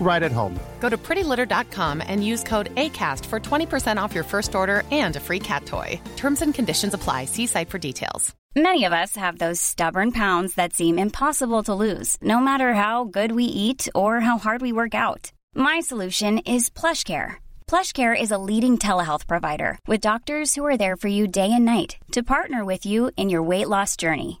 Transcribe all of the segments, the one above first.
right at home. Go to prettylitter.com and use code ACAST for 20% off your first order and a free cat toy. Terms and conditions apply. See site for details. Many of us have those stubborn pounds that seem impossible to lose, no matter how good we eat or how hard we work out. My solution is PlushCare. PlushCare is a leading telehealth provider with doctors who are there for you day and night to partner with you in your weight loss journey.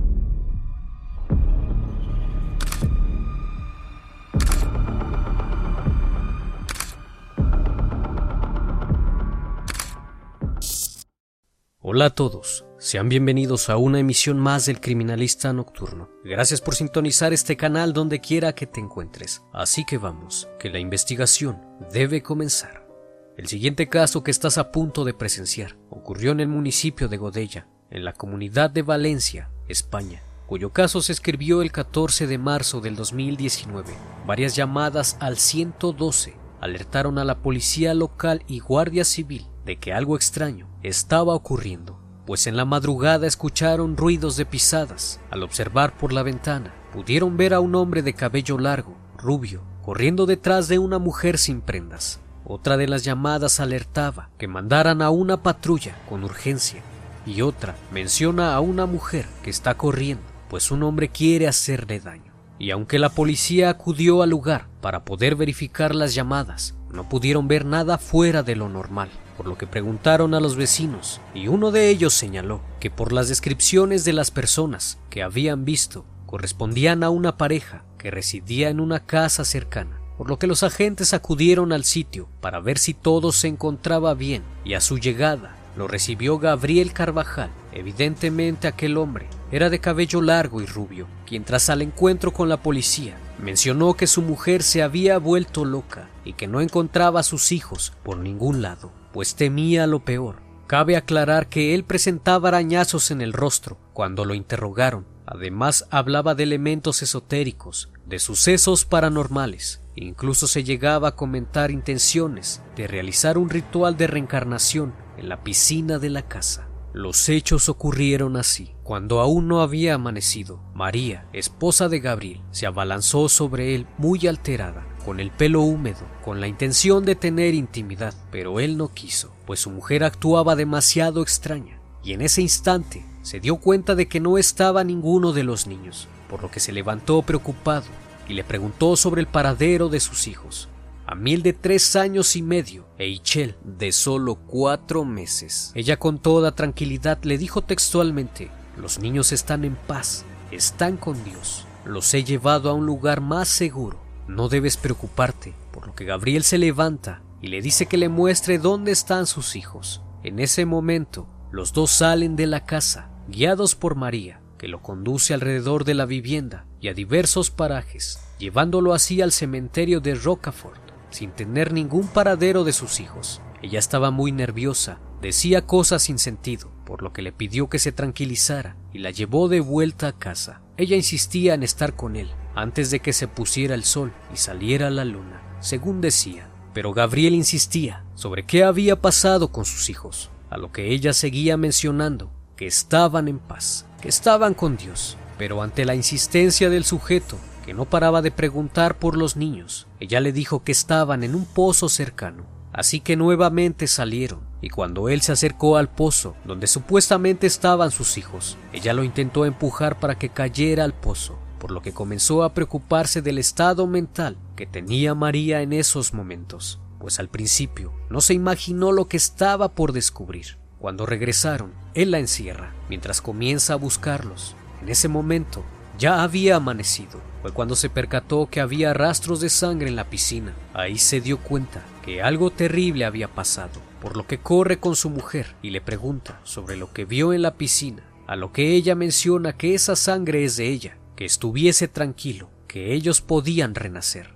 Hola a todos, sean bienvenidos a una emisión más del Criminalista Nocturno. Gracias por sintonizar este canal donde quiera que te encuentres. Así que vamos, que la investigación debe comenzar. El siguiente caso que estás a punto de presenciar ocurrió en el municipio de Godella, en la comunidad de Valencia, España, cuyo caso se escribió el 14 de marzo del 2019. Varias llamadas al 112 alertaron a la policía local y guardia civil de que algo extraño estaba ocurriendo, pues en la madrugada escucharon ruidos de pisadas. Al observar por la ventana, pudieron ver a un hombre de cabello largo, rubio, corriendo detrás de una mujer sin prendas. Otra de las llamadas alertaba que mandaran a una patrulla con urgencia y otra menciona a una mujer que está corriendo, pues un hombre quiere hacerle daño. Y aunque la policía acudió al lugar para poder verificar las llamadas, no pudieron ver nada fuera de lo normal por lo que preguntaron a los vecinos, y uno de ellos señaló que por las descripciones de las personas que habían visto correspondían a una pareja que residía en una casa cercana, por lo que los agentes acudieron al sitio para ver si todo se encontraba bien, y a su llegada lo recibió Gabriel Carvajal. Evidentemente aquel hombre era de cabello largo y rubio, quien tras al encuentro con la policía mencionó que su mujer se había vuelto loca y que no encontraba a sus hijos por ningún lado pues temía lo peor. Cabe aclarar que él presentaba arañazos en el rostro cuando lo interrogaron. Además hablaba de elementos esotéricos, de sucesos paranormales. Incluso se llegaba a comentar intenciones de realizar un ritual de reencarnación en la piscina de la casa. Los hechos ocurrieron así. Cuando aún no había amanecido, María, esposa de Gabriel, se abalanzó sobre él muy alterada con el pelo húmedo, con la intención de tener intimidad, pero él no quiso, pues su mujer actuaba demasiado extraña, y en ese instante se dio cuenta de que no estaba ninguno de los niños, por lo que se levantó preocupado y le preguntó sobre el paradero de sus hijos. A Mil de tres años y medio e Ichel de solo cuatro meses. Ella con toda tranquilidad le dijo textualmente, los niños están en paz, están con Dios, los he llevado a un lugar más seguro no debes preocuparte, por lo que Gabriel se levanta y le dice que le muestre dónde están sus hijos. En ese momento, los dos salen de la casa, guiados por María, que lo conduce alrededor de la vivienda y a diversos parajes, llevándolo así al cementerio de Rocafort, sin tener ningún paradero de sus hijos. Ella estaba muy nerviosa, decía cosas sin sentido, por lo que le pidió que se tranquilizara y la llevó de vuelta a casa. Ella insistía en estar con él, antes de que se pusiera el sol y saliera la luna, según decía. Pero Gabriel insistía sobre qué había pasado con sus hijos, a lo que ella seguía mencionando que estaban en paz, que estaban con Dios. Pero ante la insistencia del sujeto, que no paraba de preguntar por los niños. Ella le dijo que estaban en un pozo cercano. Así que nuevamente salieron, y cuando él se acercó al pozo, donde supuestamente estaban sus hijos, ella lo intentó empujar para que cayera al pozo, por lo que comenzó a preocuparse del estado mental que tenía María en esos momentos, pues al principio no se imaginó lo que estaba por descubrir. Cuando regresaron, él la encierra, mientras comienza a buscarlos. En ese momento, ya había amanecido. Fue cuando se percató que había rastros de sangre en la piscina. Ahí se dio cuenta que algo terrible había pasado, por lo que corre con su mujer y le pregunta sobre lo que vio en la piscina, a lo que ella menciona que esa sangre es de ella, que estuviese tranquilo, que ellos podían renacer.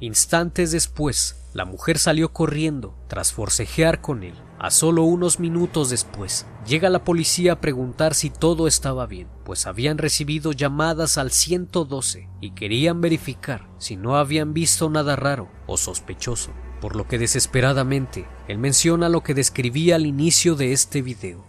Instantes después, la mujer salió corriendo tras forcejear con él. A solo unos minutos después, llega la policía a preguntar si todo estaba bien, pues habían recibido llamadas al 112 y querían verificar si no habían visto nada raro o sospechoso, por lo que desesperadamente él menciona lo que describía al inicio de este video.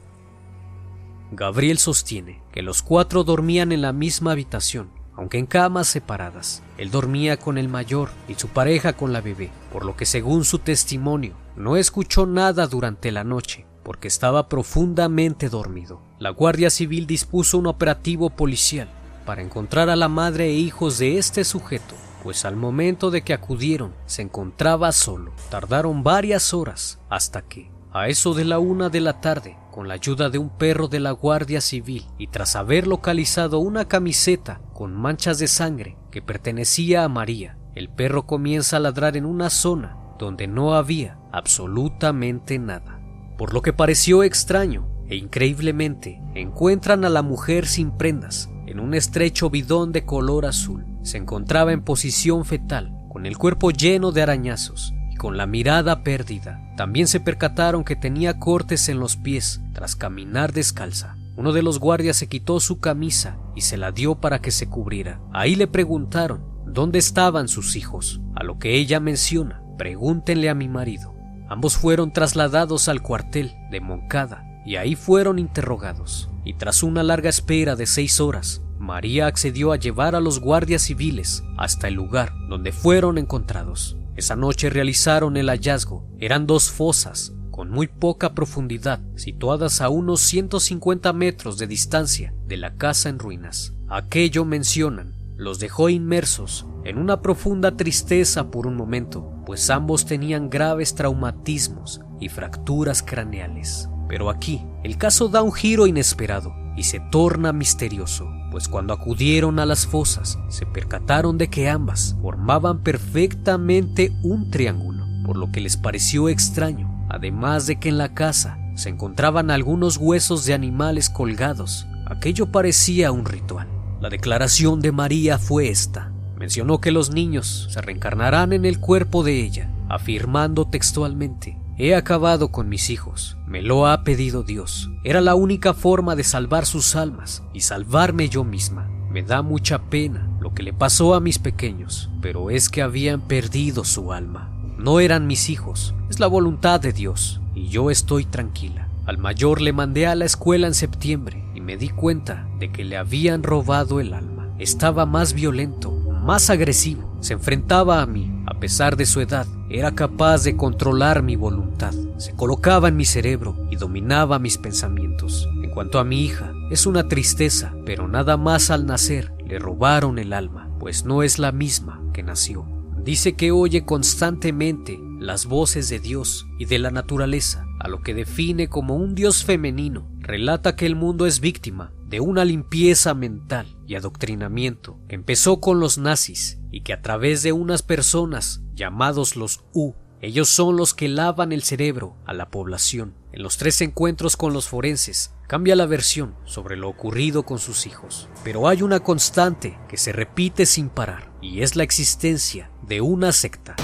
Gabriel sostiene que los cuatro dormían en la misma habitación, aunque en camas separadas. Él dormía con el mayor y su pareja con la bebé, por lo que según su testimonio, no escuchó nada durante la noche, porque estaba profundamente dormido. La Guardia Civil dispuso un operativo policial para encontrar a la madre e hijos de este sujeto, pues al momento de que acudieron se encontraba solo. Tardaron varias horas hasta que, a eso de la una de la tarde, con la ayuda de un perro de la Guardia Civil y tras haber localizado una camiseta con manchas de sangre que pertenecía a María, el perro comienza a ladrar en una zona donde no había absolutamente nada. Por lo que pareció extraño e increíblemente encuentran a la mujer sin prendas en un estrecho bidón de color azul. Se encontraba en posición fetal, con el cuerpo lleno de arañazos con la mirada perdida. También se percataron que tenía cortes en los pies tras caminar descalza. Uno de los guardias se quitó su camisa y se la dio para que se cubriera. Ahí le preguntaron dónde estaban sus hijos, a lo que ella menciona, pregúntenle a mi marido. Ambos fueron trasladados al cuartel de Moncada y ahí fueron interrogados. Y tras una larga espera de seis horas, María accedió a llevar a los guardias civiles hasta el lugar donde fueron encontrados. Esa noche realizaron el hallazgo. Eran dos fosas con muy poca profundidad, situadas a unos 150 metros de distancia de la casa en ruinas. Aquello mencionan los dejó inmersos en una profunda tristeza por un momento, pues ambos tenían graves traumatismos y fracturas craneales. Pero aquí, el caso da un giro inesperado y se torna misterioso, pues cuando acudieron a las fosas se percataron de que ambas formaban perfectamente un triángulo, por lo que les pareció extraño, además de que en la casa se encontraban algunos huesos de animales colgados. Aquello parecía un ritual. La declaración de María fue esta. Mencionó que los niños se reencarnarán en el cuerpo de ella, afirmando textualmente, He acabado con mis hijos, me lo ha pedido Dios. Era la única forma de salvar sus almas y salvarme yo misma. Me da mucha pena lo que le pasó a mis pequeños, pero es que habían perdido su alma. No eran mis hijos, es la voluntad de Dios, y yo estoy tranquila. Al mayor le mandé a la escuela en septiembre y me di cuenta de que le habían robado el alma. Estaba más violento, más agresivo, se enfrentaba a mí, a pesar de su edad, era capaz de controlar mi voluntad, se colocaba en mi cerebro y dominaba mis pensamientos. En cuanto a mi hija, es una tristeza, pero nada más al nacer le robaron el alma, pues no es la misma que nació. Dice que oye constantemente las voces de Dios y de la naturaleza, a lo que define como un Dios femenino. Relata que el mundo es víctima de una limpieza mental y adoctrinamiento que empezó con los nazis y que a través de unas personas llamados los U, ellos son los que lavan el cerebro a la población. En los tres encuentros con los forenses cambia la versión sobre lo ocurrido con sus hijos, pero hay una constante que se repite sin parar y es la existencia de una secta.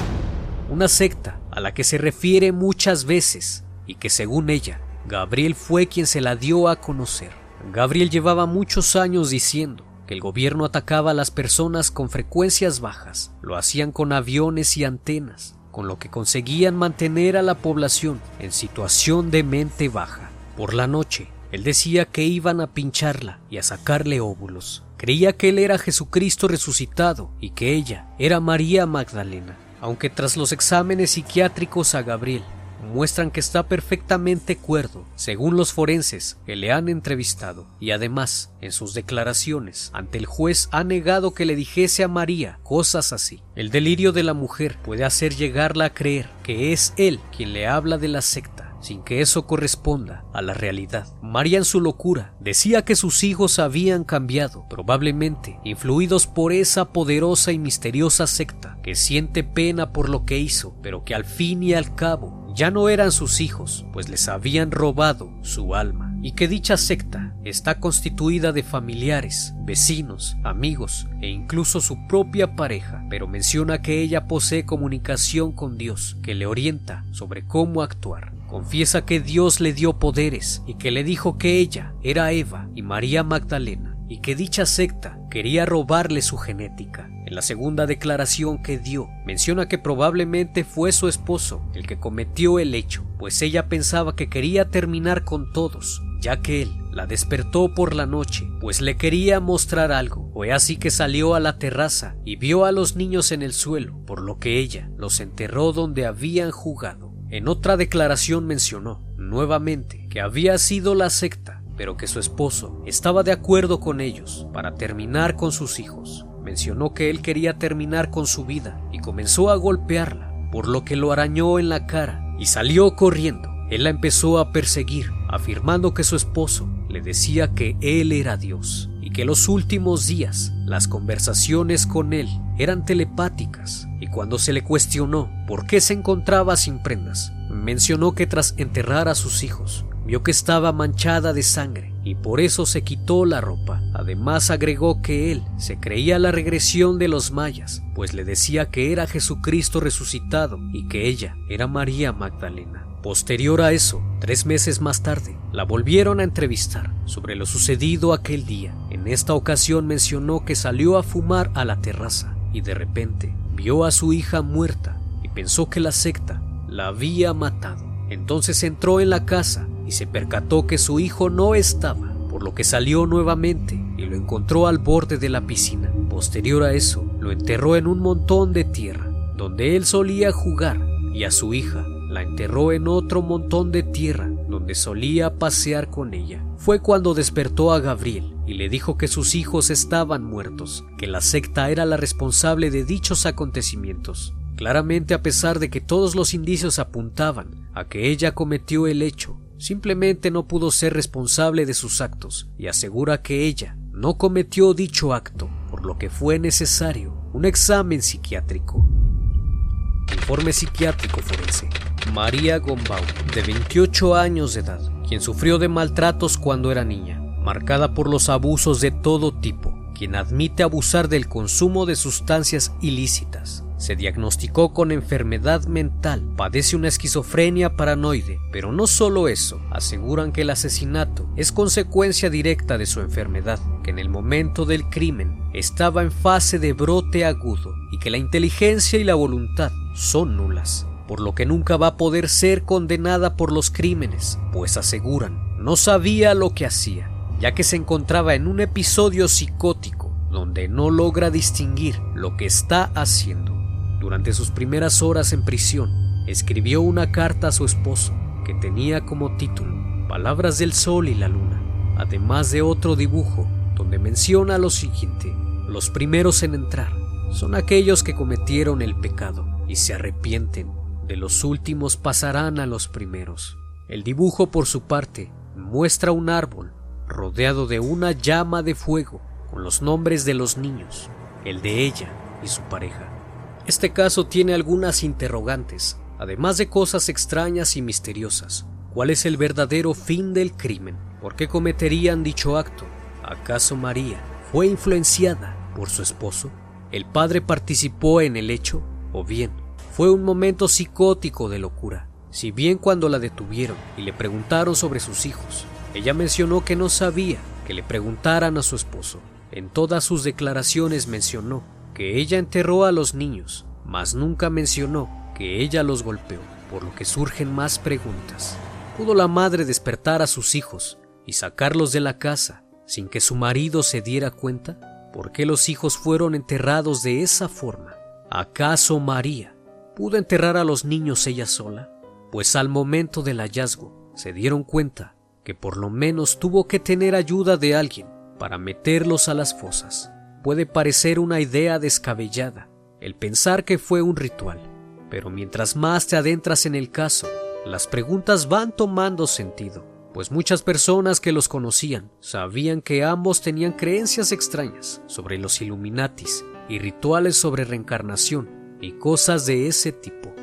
Una secta a la que se refiere muchas veces y que según ella, Gabriel fue quien se la dio a conocer. Gabriel llevaba muchos años diciendo que el gobierno atacaba a las personas con frecuencias bajas, lo hacían con aviones y antenas, con lo que conseguían mantener a la población en situación de mente baja. Por la noche, él decía que iban a pincharla y a sacarle óvulos, Creía que él era Jesucristo resucitado y que ella era María Magdalena, aunque tras los exámenes psiquiátricos a Gabriel muestran que está perfectamente cuerdo, según los forenses que le han entrevistado, y además, en sus declaraciones ante el juez ha negado que le dijese a María cosas así. El delirio de la mujer puede hacer llegarla a creer que es él quien le habla de la secta sin que eso corresponda a la realidad. María en su locura decía que sus hijos habían cambiado, probablemente influidos por esa poderosa y misteriosa secta que siente pena por lo que hizo, pero que al fin y al cabo ya no eran sus hijos, pues les habían robado su alma, y que dicha secta está constituida de familiares, vecinos, amigos e incluso su propia pareja, pero menciona que ella posee comunicación con Dios, que le orienta sobre cómo actuar. Confiesa que Dios le dio poderes y que le dijo que ella era Eva y María Magdalena, y que dicha secta quería robarle su genética. En la segunda declaración que dio, menciona que probablemente fue su esposo el que cometió el hecho, pues ella pensaba que quería terminar con todos, ya que él la despertó por la noche, pues le quería mostrar algo. Fue así que salió a la terraza y vio a los niños en el suelo, por lo que ella los enterró donde habían jugado. En otra declaración mencionó, nuevamente, que había sido la secta pero que su esposo estaba de acuerdo con ellos para terminar con sus hijos. Mencionó que él quería terminar con su vida y comenzó a golpearla, por lo que lo arañó en la cara y salió corriendo. Él la empezó a perseguir, afirmando que su esposo le decía que él era Dios y que los últimos días las conversaciones con él eran telepáticas y cuando se le cuestionó por qué se encontraba sin prendas, mencionó que tras enterrar a sus hijos Vio que estaba manchada de sangre y por eso se quitó la ropa. Además agregó que él se creía la regresión de los mayas, pues le decía que era Jesucristo resucitado y que ella era María Magdalena. Posterior a eso, tres meses más tarde, la volvieron a entrevistar sobre lo sucedido aquel día. En esta ocasión mencionó que salió a fumar a la terraza y de repente vio a su hija muerta y pensó que la secta la había matado. Entonces entró en la casa se percató que su hijo no estaba, por lo que salió nuevamente y lo encontró al borde de la piscina. Posterior a eso, lo enterró en un montón de tierra, donde él solía jugar, y a su hija la enterró en otro montón de tierra, donde solía pasear con ella. Fue cuando despertó a Gabriel y le dijo que sus hijos estaban muertos, que la secta era la responsable de dichos acontecimientos. Claramente a pesar de que todos los indicios apuntaban a que ella cometió el hecho, simplemente no pudo ser responsable de sus actos y asegura que ella no cometió dicho acto, por lo que fue necesario un examen psiquiátrico. Informe psiquiátrico forense. María Gombau, de 28 años de edad, quien sufrió de maltratos cuando era niña, marcada por los abusos de todo tipo, quien admite abusar del consumo de sustancias ilícitas, se diagnosticó con enfermedad mental, padece una esquizofrenia paranoide, pero no solo eso, aseguran que el asesinato es consecuencia directa de su enfermedad, que en el momento del crimen estaba en fase de brote agudo y que la inteligencia y la voluntad son nulas, por lo que nunca va a poder ser condenada por los crímenes, pues aseguran no sabía lo que hacía, ya que se encontraba en un episodio psicótico donde no logra distinguir lo que está haciendo. Durante sus primeras horas en prisión, escribió una carta a su esposo que tenía como título Palabras del Sol y la Luna, además de otro dibujo donde menciona lo siguiente, los primeros en entrar son aquellos que cometieron el pecado y se arrepienten, de los últimos pasarán a los primeros. El dibujo por su parte muestra un árbol rodeado de una llama de fuego con los nombres de los niños, el de ella y su pareja. Este caso tiene algunas interrogantes, además de cosas extrañas y misteriosas. ¿Cuál es el verdadero fin del crimen? ¿Por qué cometerían dicho acto? ¿Acaso María fue influenciada por su esposo? ¿El padre participó en el hecho? ¿O bien fue un momento psicótico de locura? Si bien cuando la detuvieron y le preguntaron sobre sus hijos, ella mencionó que no sabía que le preguntaran a su esposo. En todas sus declaraciones mencionó que ella enterró a los niños, mas nunca mencionó que ella los golpeó, por lo que surgen más preguntas. ¿Pudo la madre despertar a sus hijos y sacarlos de la casa sin que su marido se diera cuenta? por qué los hijos fueron enterrados de esa forma. ¿Acaso María pudo enterrar a los niños ella sola? Pues al momento del hallazgo se dieron cuenta que por lo menos tuvo que tener ayuda de alguien para meterlos a las fosas. Puede parecer una idea descabellada el pensar que fue un ritual, pero mientras más te adentras en el caso, las preguntas van tomando sentido, pues muchas personas que los conocían sabían que ambos tenían creencias extrañas sobre los Illuminatis y rituales sobre reencarnación y cosas de ese tipo.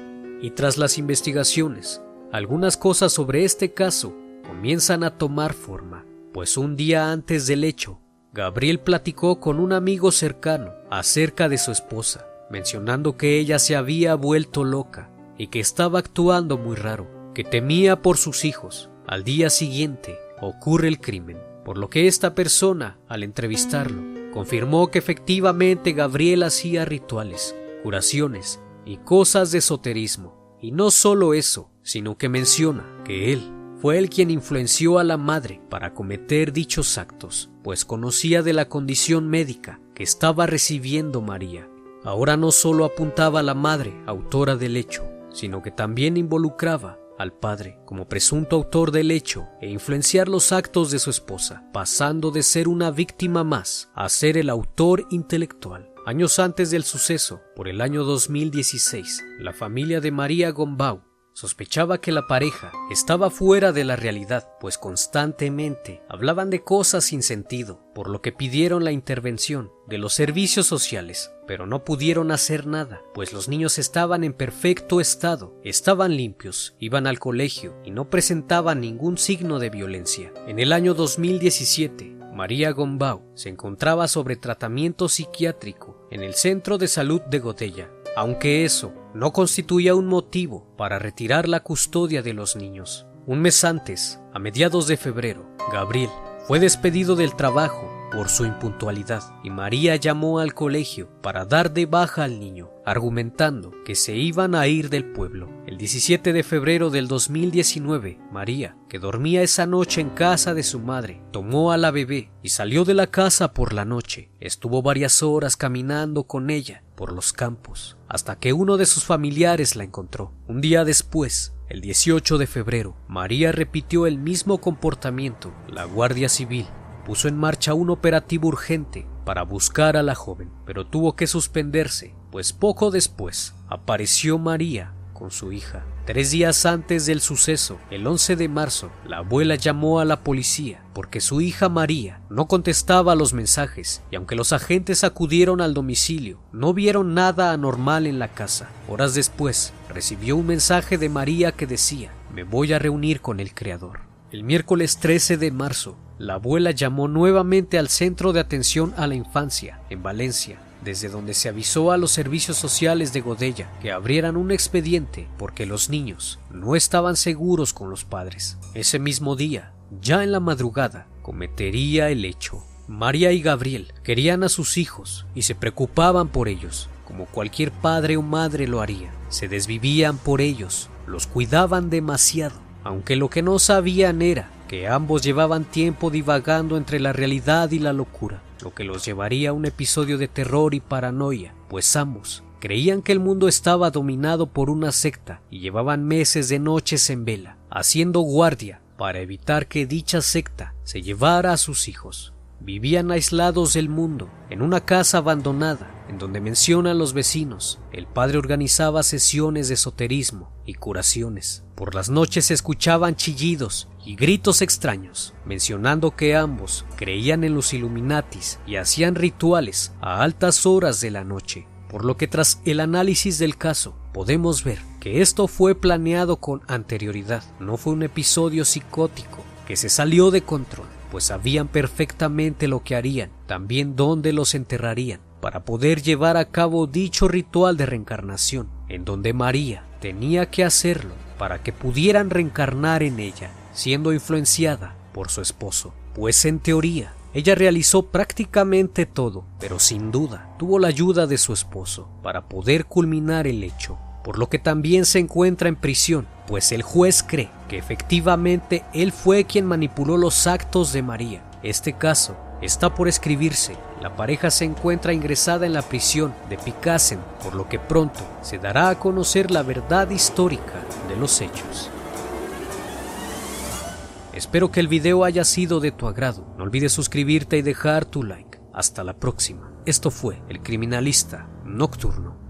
Y tras las investigaciones, algunas cosas sobre este caso comienzan a tomar forma, pues un día antes del hecho, Gabriel platicó con un amigo cercano acerca de su esposa, mencionando que ella se había vuelto loca y que estaba actuando muy raro, que temía por sus hijos. Al día siguiente ocurre el crimen, por lo que esta persona, al entrevistarlo, confirmó que efectivamente Gabriel hacía rituales, curaciones y cosas de esoterismo. Y no solo eso, sino que menciona que él fue el quien influenció a la madre para cometer dichos actos, pues conocía de la condición médica que estaba recibiendo María. Ahora no solo apuntaba a la madre, autora del hecho, sino que también involucraba al padre como presunto autor del hecho e influenciar los actos de su esposa, pasando de ser una víctima más a ser el autor intelectual. Años antes del suceso, por el año 2016, la familia de María Gombau Sospechaba que la pareja estaba fuera de la realidad, pues constantemente hablaban de cosas sin sentido, por lo que pidieron la intervención de los servicios sociales, pero no pudieron hacer nada, pues los niños estaban en perfecto estado, estaban limpios, iban al colegio y no presentaban ningún signo de violencia. En el año 2017, María Gombau se encontraba sobre tratamiento psiquiátrico en el Centro de Salud de Godella, aunque eso no constituía un motivo para retirar la custodia de los niños. Un mes antes, a mediados de febrero, Gabriel fue despedido del trabajo por su impuntualidad y María llamó al colegio para dar de baja al niño, argumentando que se iban a ir del pueblo. El 17 de febrero del 2019, María, que dormía esa noche en casa de su madre, tomó a la bebé y salió de la casa por la noche. Estuvo varias horas caminando con ella por los campos, hasta que uno de sus familiares la encontró. Un día después, el 18 de febrero, María repitió el mismo comportamiento. La Guardia Civil puso en marcha un operativo urgente para buscar a la joven, pero tuvo que suspenderse, pues poco después apareció María con su hija. Tres días antes del suceso, el 11 de marzo, la abuela llamó a la policía porque su hija María no contestaba los mensajes y aunque los agentes acudieron al domicilio, no vieron nada anormal en la casa. Horas después, recibió un mensaje de María que decía, me voy a reunir con el Creador. El miércoles 13 de marzo, la abuela llamó nuevamente al Centro de Atención a la Infancia, en Valencia, desde donde se avisó a los servicios sociales de Godella que abrieran un expediente porque los niños no estaban seguros con los padres. Ese mismo día, ya en la madrugada, cometería el hecho. María y Gabriel querían a sus hijos y se preocupaban por ellos, como cualquier padre o madre lo haría. Se desvivían por ellos, los cuidaban demasiado, aunque lo que no sabían era que ambos llevaban tiempo divagando entre la realidad y la locura, lo que los llevaría a un episodio de terror y paranoia, pues ambos creían que el mundo estaba dominado por una secta y llevaban meses de noches en vela, haciendo guardia para evitar que dicha secta se llevara a sus hijos. Vivían aislados del mundo, en una casa abandonada, en donde mencionan los vecinos. El padre organizaba sesiones de esoterismo y curaciones. Por las noches se escuchaban chillidos y gritos extraños, mencionando que ambos creían en los Illuminatis y hacían rituales a altas horas de la noche. Por lo que tras el análisis del caso, podemos ver que esto fue planeado con anterioridad, no fue un episodio psicótico que se salió de control pues sabían perfectamente lo que harían, también dónde los enterrarían, para poder llevar a cabo dicho ritual de reencarnación, en donde María tenía que hacerlo para que pudieran reencarnar en ella, siendo influenciada por su esposo, pues en teoría ella realizó prácticamente todo, pero sin duda tuvo la ayuda de su esposo para poder culminar el hecho por lo que también se encuentra en prisión, pues el juez cree que efectivamente él fue quien manipuló los actos de María. Este caso está por escribirse. La pareja se encuentra ingresada en la prisión de Picassen, por lo que pronto se dará a conocer la verdad histórica de los hechos. Espero que el video haya sido de tu agrado. No olvides suscribirte y dejar tu like. Hasta la próxima. Esto fue El Criminalista Nocturno.